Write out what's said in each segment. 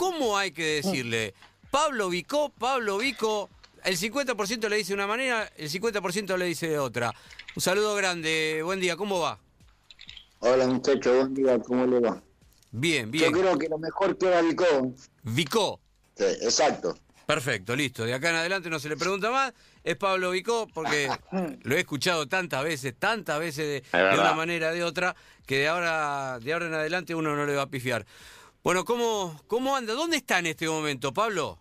¿cómo hay que decirle? Pablo Vicó, Pablo Vico, el 50% le dice de una manera, el 50% le dice de otra. Un saludo grande, buen día, ¿cómo va? Hola muchachos, buen día, ¿cómo le va? Bien, bien. Yo creo que lo mejor queda Vicó. Vicó. Sí, exacto. Perfecto, listo. De acá en adelante no se le pregunta más. Es Pablo Vicó, porque lo he escuchado tantas veces, tantas veces de, de una manera de otra, que de ahora, de ahora en adelante uno no le va a pifiar. Bueno, ¿cómo, cómo anda? ¿Dónde está en este momento, Pablo?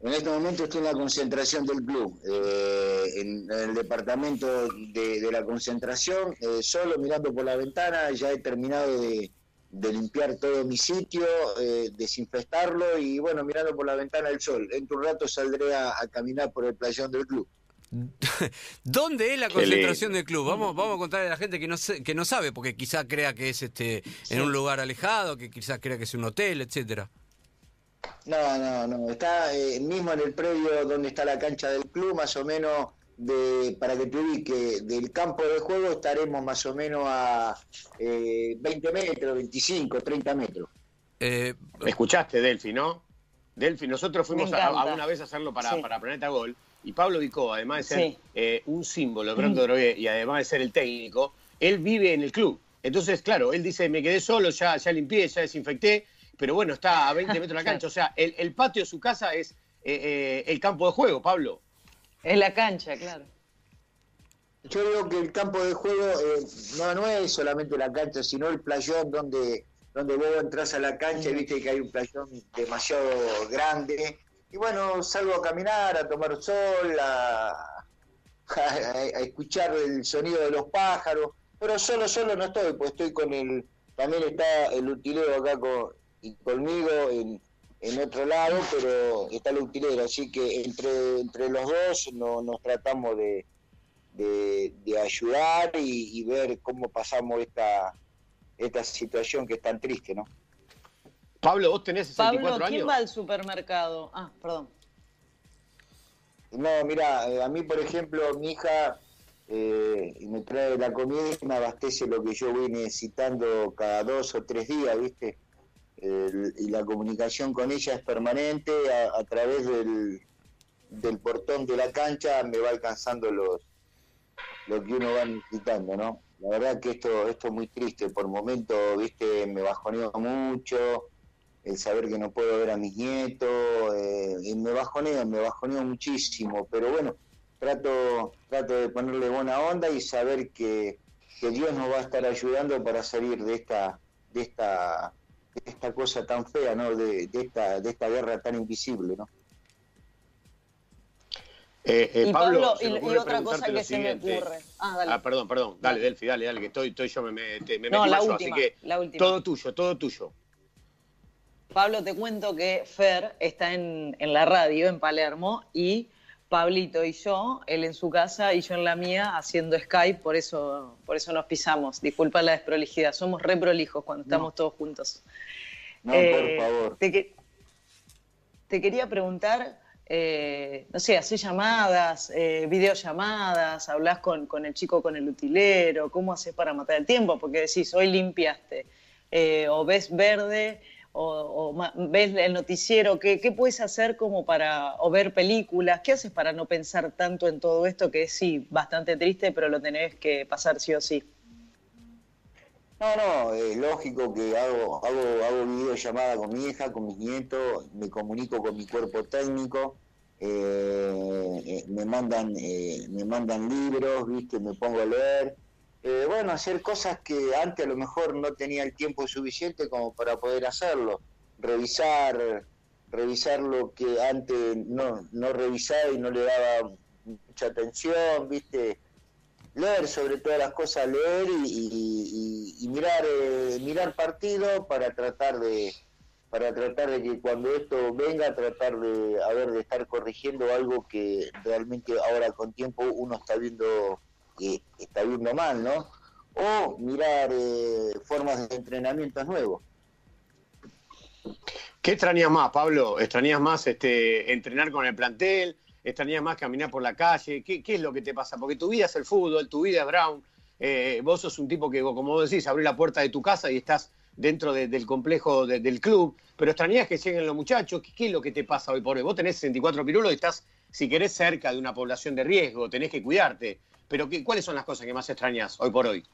En este momento estoy en la concentración del club, eh, en, el departamento de, la concentración, eh, solo mirando por la ventana, ya he terminado de, limpiar todo mi sitio, eh, desinfectarlo y bueno, mirando por la ventana el sol. En un rato saldré a, caminar por el playón del club. ¿Dónde es la concentración del club? Vamos, vamos a contarle a la gente que no, que no sabe, porque quizá crea que es este en un lugar alejado, que quizás crea que es un hotel, etcétera. No, no, no. Está eh, mismo en el predio donde está la cancha del club, más o menos, de, para que te ubique, del campo de juego estaremos más o menos a eh, 20 metros, 25, 30 metros. Eh, Escuchaste, Delfi, ¿no? Delfi, nosotros fuimos a, una vez a hacerlo para, para Planeta Gol y Pablo Vicó, además de ser eh, un símbolo, de y además de ser el técnico, él vive en el club. Entonces, claro, él dice, me quedé solo, ya, ya limpié, ya desinfecté, pero bueno, está a 20 metros de la cancha. O sea, el, patio de su casa es eh, eh, el campo de juego, Pablo. Es la cancha, claro. Yo digo que el campo de juego eh, no, no es solamente la cancha, sino el playón donde, donde vos entras a la cancha y viste que hay un playón demasiado grande. Y bueno, salgo a caminar, a tomar sol, a, escuchar el sonido de los pájaros. Pero solo, solo no estoy, pues estoy con el. También está el utilero acá con, y conmigo en, en otro lado, pero está el utilero, así que entre, entre los dos no, nos tratamos de, de, ayudar y, ver cómo pasamos esta, esta situación que es tan triste, ¿no? Pablo, vos tenés 64 Pablo, ¿quién va al supermercado? Ah, perdón. No, mira, eh, a mí, por ejemplo, mi hija eh, me trae la comida y me abastece lo que yo voy necesitando cada dos o tres días, ¿viste? y la comunicación con ella es permanente a, través del, del, portón de la cancha me va alcanzando los lo que uno va necesitando no la verdad que esto esto es muy triste por momentos viste me bajoneo mucho el saber que no puedo ver a mis nietos eh, me bajoneo me bajoneo muchísimo pero bueno trato trato de ponerle buena onda y saber que, que Dios nos va a estar ayudando para salir de esta de esta esta cosa tan fea, ¿no? De, esta, de esta guerra tan invisible, ¿no? Eh, eh, y Pablo, y, otra cosa que se me ocurre. Ah, dale. ah, perdón, perdón. Dale, Delfi, dale, dale, que estoy, estoy yo me, me, me no, la última, así que la última. todo tuyo, todo tuyo. Pablo, te cuento que Fer está en, en la radio en Palermo y Pablito y yo, él en su casa y yo en la mía haciendo Skype, por eso, por eso nos pisamos. Disculpa la desprolijidad, somos re prolijos cuando estamos todos juntos. No, por eh, favor. Te, quería preguntar, eh, no sé, haces llamadas, eh, videollamadas, hablas con, con, el chico con el utilero, ¿cómo haces para matar el tiempo? Porque decís, hoy limpiaste, o ves verde, o, ves el noticiero, ¿qué, ¿qué, puedes hacer como para, o ver películas? ¿Qué haces para no pensar tanto en todo esto que es sí, bastante triste, pero lo tenés que pasar sí o sí? No, no, es lógico que hago, hago, hago videollamada con mi hija, con mis nietos, me comunico con mi cuerpo técnico, eh, eh, me mandan, eh, me mandan libros, viste, me pongo a leer, bueno, hacer cosas que antes a lo mejor no tenía el tiempo suficiente como para poder hacerlo, revisar, revisar lo que antes no, no revisaba y no le daba mucha atención, viste, leer sobre todas las cosas, leer y, mirar eh, mirar partido para tratar de para tratar de que cuando esto venga tratar de a ver de estar corrigiendo algo que realmente ahora con tiempo uno está viendo que está viendo mal, ¿no? O mirar eh, formas de entrenamiento nuevos. ¿Qué extrañas más, Pablo? ¿Extrañas más este, entrenar con el plantel? extrañas más caminar por la calle? ¿Qué, es lo que te pasa? Porque tu vida es el fútbol, tu vida es Brown. Eh, vos sos un tipo que, como vos decís, abrís la puerta de tu casa y estás dentro del complejo del club, pero extrañas que lleguen los muchachos. ¿Qué, es lo que te pasa hoy por hoy? Vos tenés 64 pirulos y estás, si querés, cerca de una población de riesgo, tenés que cuidarte. Pero ¿qué, ¿cuáles son las cosas que más extrañas hoy por hoy?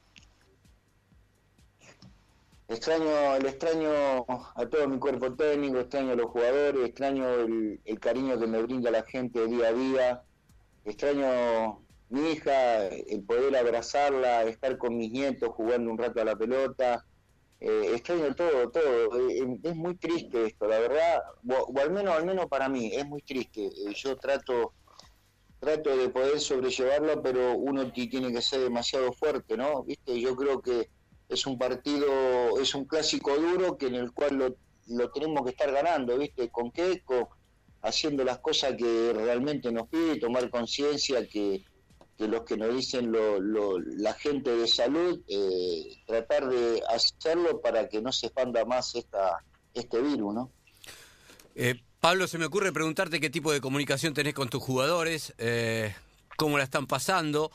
Extraño, el extraño a todo mi cuerpo técnico, extraño a los jugadores, extraño el, cariño que me brinda la gente día a día, extraño mi hija, el poder abrazarla, estar con mis nietos jugando un rato a la pelota, eh, extraño todo, todo. Eh, es muy triste esto, la verdad, o, al menos, al menos para mí, es muy triste. Eh, yo trato, trato de poder sobrellevarlo, pero uno tiene que ser demasiado fuerte, ¿no? Viste, yo creo que es un partido, es un clásico duro que en el cual lo, lo tenemos que estar ganando, ¿viste? Con qué, haciendo las cosas que realmente nos pide, tomar conciencia que, que, los que nos dicen lo, la gente de salud, eh, tratar de hacerlo para que no se expanda más esta, este virus, ¿no? Eh, Pablo, se me ocurre preguntarte qué tipo de comunicación tenés con tus jugadores, eh, cómo la están pasando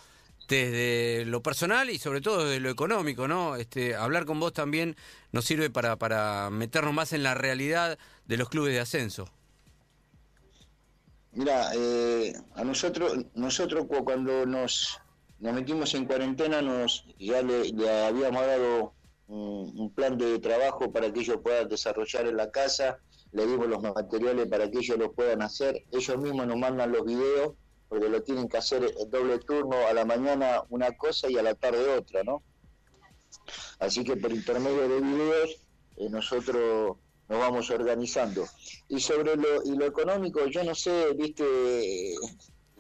desde lo personal y sobre todo desde lo económico, ¿no? Este, hablar con vos también nos sirve para, para meternos más en la realidad de los clubes de ascenso. Mira, eh, a nosotros, nosotros cuando nos, metimos en cuarentena, nos ya le, habíamos dado un, plan de trabajo para que ellos puedan desarrollar en la casa, le dimos los materiales para que ellos lo puedan hacer, ellos mismos nos mandan los videos porque lo tienen que hacer el doble turno, a la mañana una cosa y a la tarde otra, ¿no? Así que por intermedio de videos eh, nosotros nos vamos organizando. Y sobre lo, y lo económico, yo no sé, viste,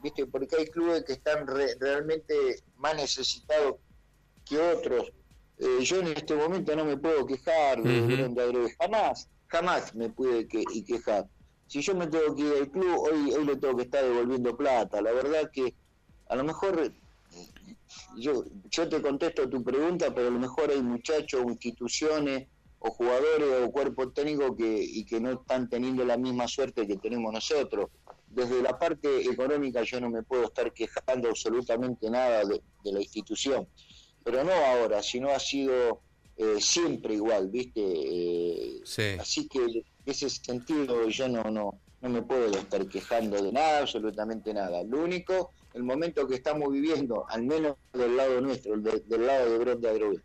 viste porque hay clubes que están realmente más necesitados que otros. Eh, yo en este momento no me puedo quejar de jamás, jamás me pude que, quejar si yo me tengo que ir al club, hoy, hoy le tengo que estar devolviendo plata. La verdad que a lo mejor yo, yo te contesto tu pregunta, pero a lo mejor hay muchachos instituciones o jugadores o cuerpos técnicos que, y que no están teniendo la misma suerte que tenemos nosotros. Desde la parte económica yo no me puedo estar quejando absolutamente nada de, la institución, pero no ahora, sino ha sido eh, siempre igual, ¿viste? Eh, así que ese sentido yo no, no, no me puedo estar quejando de nada, absolutamente nada. Lo único, el momento que estamos viviendo, al menos del lado nuestro, del lado de Brot de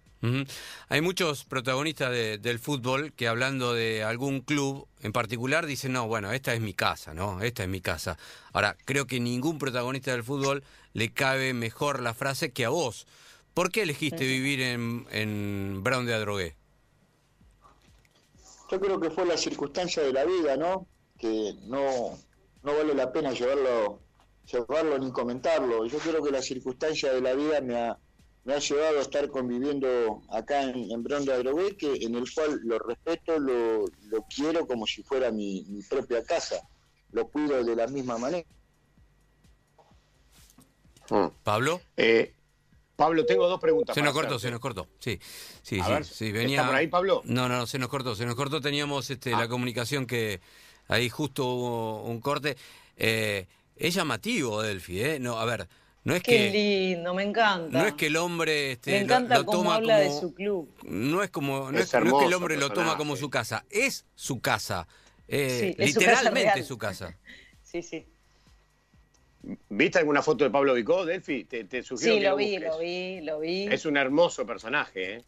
Hay muchos protagonistas del fútbol que hablando de algún club en particular dicen, no, bueno, esta es mi casa, ¿no? Esta es mi casa. Ahora, creo que ningún protagonista del fútbol le cabe mejor la frase que a vos. ¿Por qué elegiste vivir en, en Brown de Adrogué? yo creo que fue la circunstancia de la vida, ¿no? Que no, no vale la pena llevarlo, llevarlo ni comentarlo. Yo creo que la circunstancia de la vida me ha, me ha llevado a estar conviviendo acá en, en Bronda que en el cual lo respeto, lo, lo quiero como si fuera mi, mi propia casa. Lo cuido de la misma manera. Pablo. Eh, Pablo, tengo dos preguntas. Se nos cortó, se nos cortó. Sí, sí, sí, Venía... ¿Está por ahí, Pablo? No, no, se nos cortó, se nos cortó. Teníamos este, la ah. comunicación que ahí justo hubo un corte. Eh, es llamativo, Delphi, ¿eh? No, a ver, no es Qué lindo, me encanta. No es que el hombre este, me encanta lo, toma habla como, de su club. No es como, no es, que el hombre lo toma como su casa, es su casa. Eh, literalmente su casa. sí, sí. ¿Viste alguna foto de Pablo Vicó, Delphi? Te, te sí, lo vi, lo vi, lo vi. Es un hermoso personaje, ¿eh?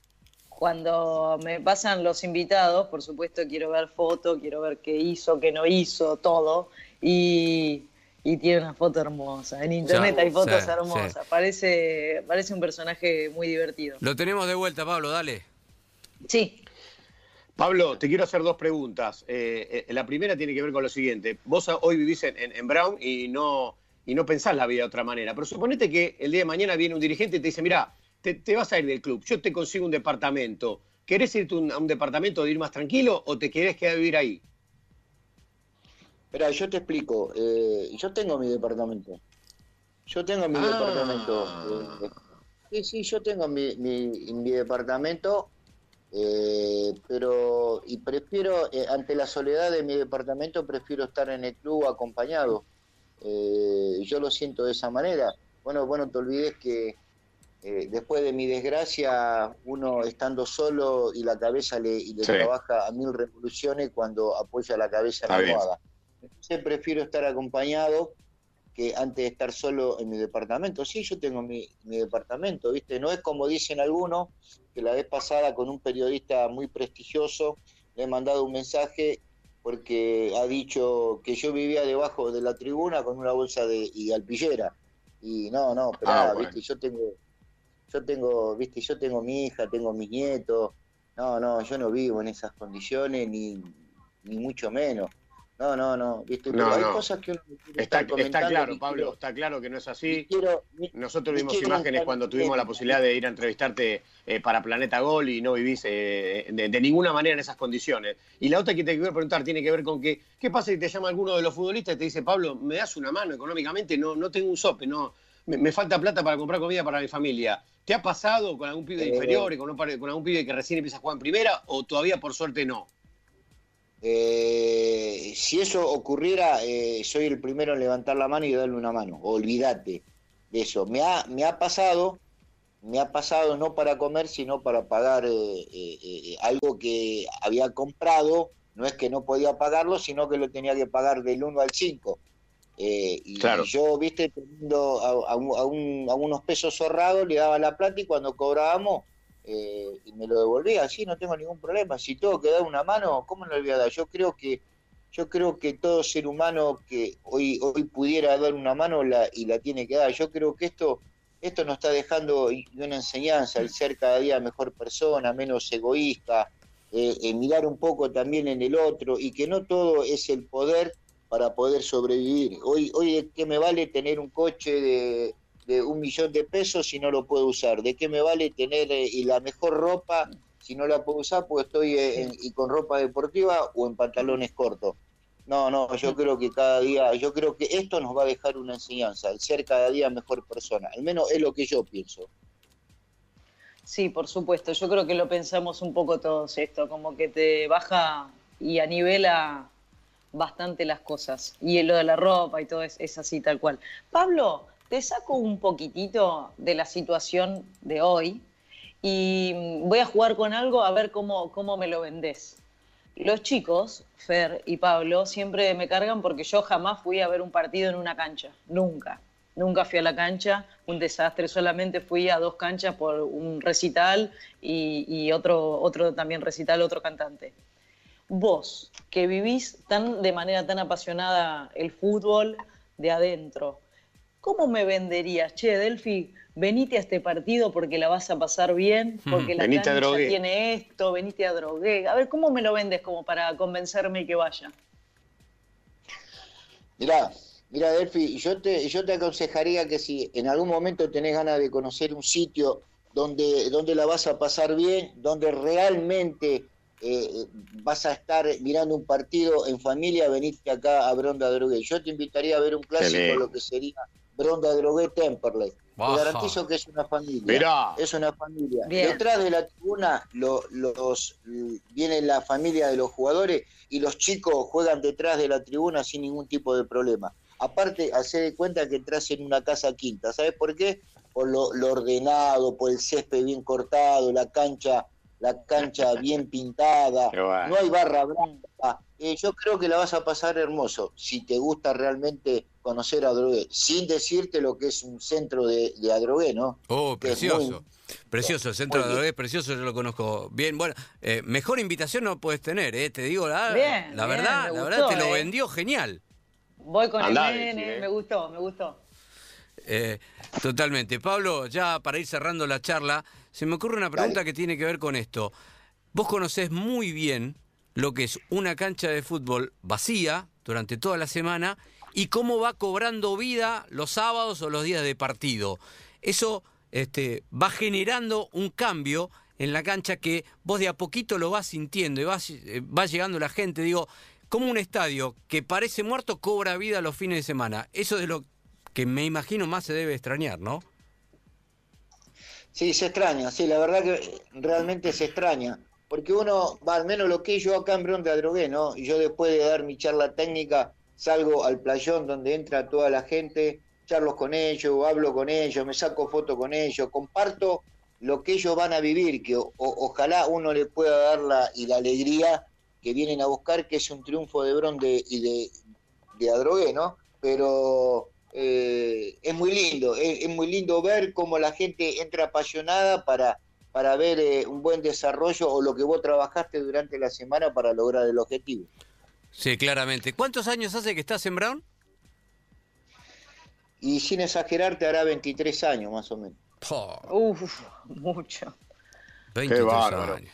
Cuando me pasan los invitados, por supuesto quiero ver fotos, quiero ver qué hizo, qué no hizo, todo. Y, tiene una foto hermosa. En internet hay fotos hermosas. Parece, parece un personaje muy divertido. Lo tenemos de vuelta, Pablo, dale. Sí. Pablo, te quiero hacer dos preguntas. Eh, eh, la primera tiene que ver con lo siguiente. Vos hoy vivís en Brown y no, y no pensás la vida de otra manera. Pero suponete que el día de mañana viene un dirigente y te dice, mira, te, vas a ir del club, yo te consigo un departamento. ¿Querés irte a un departamento de ir más tranquilo o te querés quedar a vivir ahí? Mira, yo te explico. Eh, yo tengo mi departamento. Yo tengo mi ah. departamento. Eh, sí, sí, yo tengo mi, mi, departamento, eh, pero y prefiero, ante la soledad de mi departamento, prefiero estar en el club acompañado. Eh, yo lo siento de esa manera. Bueno, bueno, te olvides que, eh, después de mi desgracia, uno estando solo y la cabeza le, trabaja a mil revoluciones cuando apoya la cabeza en la almohada. Entonces prefiero estar acompañado que antes de estar solo en mi departamento. Sí, yo tengo mi, mi, departamento, ¿viste? No es como dicen algunos, que la vez pasada con un periodista muy prestigioso le he mandado un mensaje porque ha dicho que yo vivía debajo de la tribuna con una bolsa de y alpillera. Y no, no, pero ah, ¿viste? Yo tengo yo tengo, viste, yo tengo mi hija, tengo mis nietos, no, no, yo no vivo en esas condiciones, ni, ni mucho menos. No, no, no, viste, pero hay cosas que uno está, está claro, Pablo, está claro que no es así. Nosotros vimos imágenes cuando tuvimos la posibilidad de ir a entrevistarte eh, para Planeta Gol y no vivís eh, de, ninguna manera en esas condiciones. Y la otra que te quiero preguntar tiene que ver con que, ¿qué pasa si te llama alguno de los futbolistas y te dice, Pablo, ¿me das una mano económicamente? No, no tengo un sope, no, me falta plata para comprar comida para mi familia. ¿Te ha pasado con algún pibe inferior, con, con algún pibe que recién empieza a jugar en primera o todavía por suerte no? Eh, si eso ocurriera, eh, soy el primero en levantar la mano y darle una mano. Olvídate de eso. Me ha, me ha pasado, me ha pasado no para comer, sino para pagar eh, algo que había comprado. No es que no podía pagarlo, sino que lo tenía que pagar del 1 al 5. Eh, y, yo, viste, teniendo a, unos pesos ahorrados, le daba la plata y cuando cobrábamos, eh, y me lo devolvía, así no tengo ningún problema. Si tengo que dar una mano, ¿cómo no le voy a dar? Yo creo que yo creo que todo ser humano que hoy hoy pudiera dar una mano y la tiene que dar. Yo creo que esto esto nos está dejando una enseñanza, el ser cada día mejor persona, menos egoísta, eh, mirar un poco también en el otro y que no todo es el poder para poder sobrevivir. Hoy, hoy ¿de qué me vale tener un coche de, un millón de pesos si no lo puedo usar? ¿De qué me vale tener eh, y la mejor ropa si no la puedo usar porque estoy eh, y con ropa deportiva o en pantalones cortos? No, no, yo creo que cada día, yo creo que esto nos va a dejar una enseñanza, el ser cada día mejor persona. Al menos es lo que yo pienso. Sí, por supuesto. Yo creo que lo pensamos un poco todos esto, como que te baja y anivela bastante las cosas. Y lo de la ropa y todo es, así tal cual. Pablo, te saco un poquitito de la situación de hoy y voy a jugar con algo a ver cómo, cómo me lo vendés. Los chicos, Fer y Pablo, siempre me cargan porque yo jamás fui a ver un partido en una cancha, nunca. Nunca fui a la cancha, un desastre, solamente fui a dos canchas por un recital y, y otro, otro también recital, otro cantante vos, que vivís tan, de manera tan apasionada el fútbol de adentro, ¿cómo me venderías? Che, Delphi, venite a este partido porque la vas a pasar bien, porque la cancha tiene esto, venite a drogué. A ver, ¿cómo me lo vendes como para convencerme y que vaya? Mirá, mira Delphi, yo te, yo te aconsejaría que si en algún momento tenés ganas de conocer un sitio donde, donde la vas a pasar bien, donde realmente eh, vas a estar mirando un partido en familia, veniste acá a Bronda Drogué. Yo te invitaría a ver un clásico, lo que sería Bronda Drogué Temperley. Te garantizo que es una familia. Es una familia. Detrás de la tribuna los, viene la familia de los jugadores y los chicos juegan detrás de la tribuna sin ningún tipo de problema. Aparte, hace de cuenta que entras en una casa quinta. ¿Sabes por qué? Por lo, lo ordenado, por el césped bien cortado, la cancha la cancha bien pintada, no hay barra blanca. Eh, yo creo que la vas a pasar hermoso si te gusta realmente conocer a Adrogué, sin decirte lo que es un centro de, de Adrogué, ¿no? Oh, precioso. Precioso, el centro de Adrogué, precioso, yo lo conozco bien. Bueno, eh, mejor invitación no puedes tener, ¿eh? te digo la, la verdad, la verdad te lo eh. vendió genial. Voy con el nene, me gustó, me gustó. Totalmente. Pablo, ya para ir cerrando la charla, se me ocurre una pregunta que tiene que ver con esto. Vos conocés muy bien lo que es una cancha de fútbol vacía durante toda la semana y cómo va cobrando vida los sábados o los días de partido. Eso este, va generando un cambio en la cancha que vos de a poquito lo vas sintiendo y eh, va llegando la gente. Digo, como un estadio que parece muerto cobra vida los fines de semana. Eso es lo que me imagino más se debe extrañar, ¿no? Sí, se extraña, sí, la verdad que realmente se extraña. Porque uno, al menos lo que yo acá en Bronte Adrogué, ¿no? Yo después de dar mi charla técnica salgo al playón donde entra toda la gente charlo con ellos, hablo con ellos, me saco fotos con ellos, comparto lo que ellos van a vivir, que ojalá uno le pueda dar la, y la alegría que vienen a buscar, que es un triunfo de Bron y de, de Adrogué, ¿no? Pero eh, es muy lindo, es, muy lindo ver cómo la gente entra apasionada para, para ver eh, un buen desarrollo o lo que vos trabajaste durante la semana para lograr el objetivo. Sí, claramente. ¿Cuántos años hace que estás en Brown? Y sin exagerar, te hará 23 años más o menos. Uf, mucho. 23 años.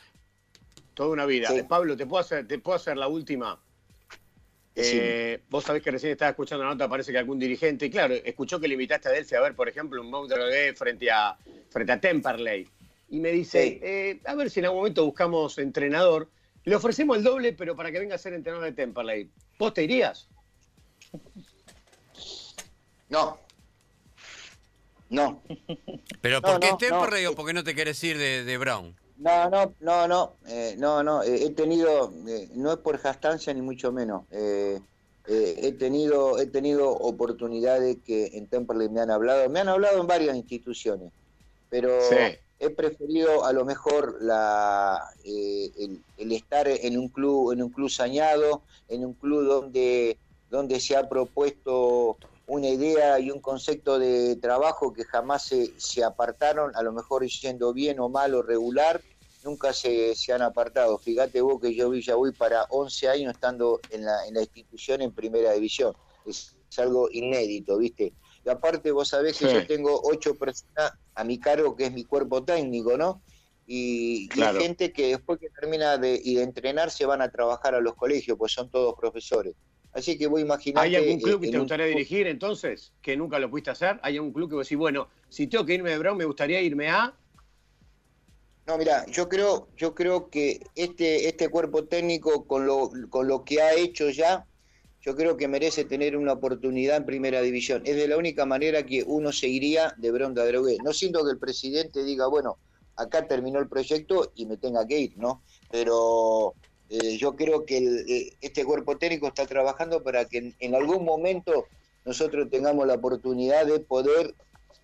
Toda una vida. Pablo, ¿te puedo, hacer, ¿te puedo hacer la última? Eh, vos sabés que recién estaba escuchando la nota, parece que algún dirigente, claro, escuchó que le invitaste a Delphi a ver, por ejemplo, un Montreux frente a, frente a Temperley. Y me dice, eh, a ver si en algún momento buscamos entrenador. Le ofrecemos el doble, pero para que venga a ser entrenador de Temperley. ¿Vos te irías? No. No. ¿Pero por qué Temperley o por qué no te quieres ir de, Brown? No, no, no, no, eh, no, no, eh, he tenido, eh, no es por jastancia ni mucho menos, he tenido, he tenido oportunidades que en Temperley me han hablado, me han hablado en varias instituciones, pero he preferido a lo mejor la, el, el, estar en un club, en un club sañado, en un club donde, donde se ha propuesto una idea y un concepto de trabajo que jamás se, se apartaron, a lo mejor yendo bien o mal o regular, nunca se, se, han apartado. Fíjate vos que yo vi ya voy para 11 años estando en la, en la institución en primera división. Es, algo inédito, ¿viste? Y aparte vos sabés que yo tengo ocho personas a mi cargo, que es mi cuerpo técnico, ¿no? Y, y gente que después que termina de, y de entrenar se van a trabajar a los colegios, pues son todos profesores. Así que voy a imaginar. ¿Hay algún club que te gustaría dirigir entonces? Que nunca lo pudiste hacer. ¿Hay algún club que vos decís, bueno, si tengo que irme de Brown, me gustaría irme a. No, mira, yo creo, yo creo que este, este cuerpo técnico, con lo, con lo que ha hecho ya, yo creo que merece tener una oportunidad en primera división. Es de la única manera que uno seguiría de Bronda Drogué. No siento que el presidente diga, bueno, acá terminó el proyecto y me tenga que ir, ¿no? Pero eh, yo creo que eh, este cuerpo técnico está trabajando para que en, algún momento nosotros tengamos la oportunidad de poder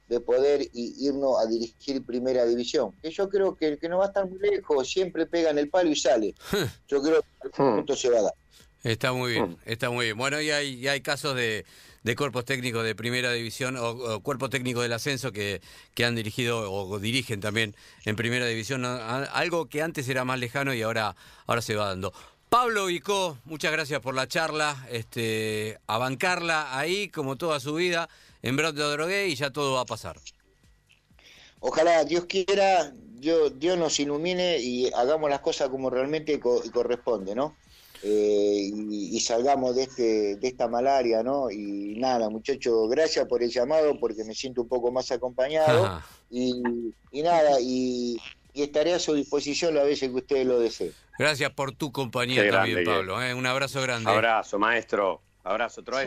de poder irnos a dirigir primera división. Que yo creo que, que no va a estar muy lejos, siempre pega en el palo y sale. Yo creo que el hmm. punto se va a dar. Está muy bien, hmm. está muy bien. Bueno, y hay, hay casos de, de cuerpos técnicos de primera división o, cuerpos técnicos del ascenso que, que, han dirigido o dirigen también en primera división, algo que antes era más lejano y ahora, ahora se va dando. Pablo Vicó, muchas gracias por la charla, este, a bancarla ahí como toda su vida en Brote de Drogué y ya todo va a pasar. Ojalá Dios quiera, Dios, Dios nos ilumine y hagamos las cosas como realmente corresponde, ¿no? Eh, y, salgamos de este de esta malaria, ¿no? Y nada, muchachos, gracias por el llamado porque me siento un poco más acompañado y, nada, y, estaré a su disposición la vez que ustedes lo deseen. Gracias por tu compañía también, Pablo. ¿eh? Un abrazo grande. Abrazo, maestro. Abrazo, Troy.